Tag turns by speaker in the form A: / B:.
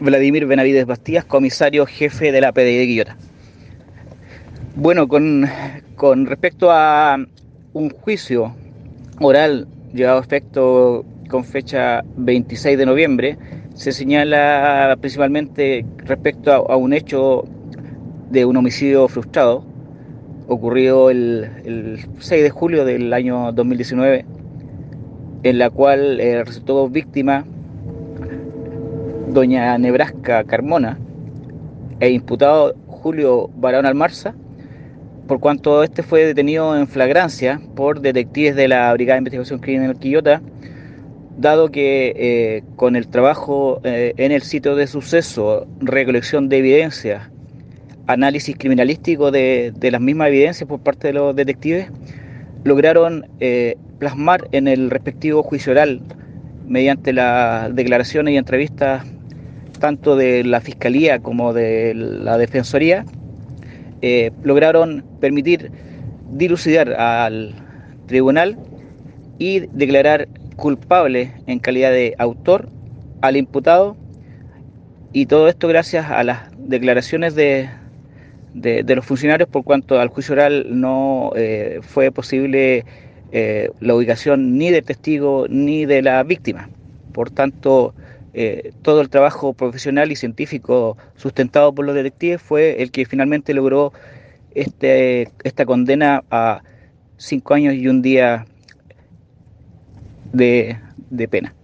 A: Vladimir Benavides Bastías, comisario jefe de la PDI de Quillota. Bueno, con, con respecto a un juicio oral llevado a efecto con fecha 26 de noviembre, se señala principalmente respecto a, un hecho de un homicidio frustrado ocurrido el, el, 6 de julio del año 2019, en la cual eh, resultó víctima doña Nebraska Carmona e imputado Julio Barón Almarza, por cuanto este fue detenido en flagrancia por detectives de la Brigada de Investigación Criminal Quillota, dado que eh, con el trabajo eh, en el sitio de suceso, recolección de evidencias, análisis criminalístico de, las mismas evidencias por parte de los detectives, lograron eh, plasmar en el respectivo juicio oral, mediante las declaraciones y entrevistas tanto de la Fiscalía como de la Defensoría, eh, lograron permitir dilucidar al tribunal y declarar culpable en calidad de autor al imputado y todo esto gracias a las declaraciones de, de, los funcionarios por cuanto al juicio oral no eh, fue posible eh, la ubicación ni del testigo ni de la víctima. Por tanto, eh, todo el trabajo profesional y científico sustentado por los detectives fue el que finalmente logró este, esta condena a cinco años y un día de, de pena.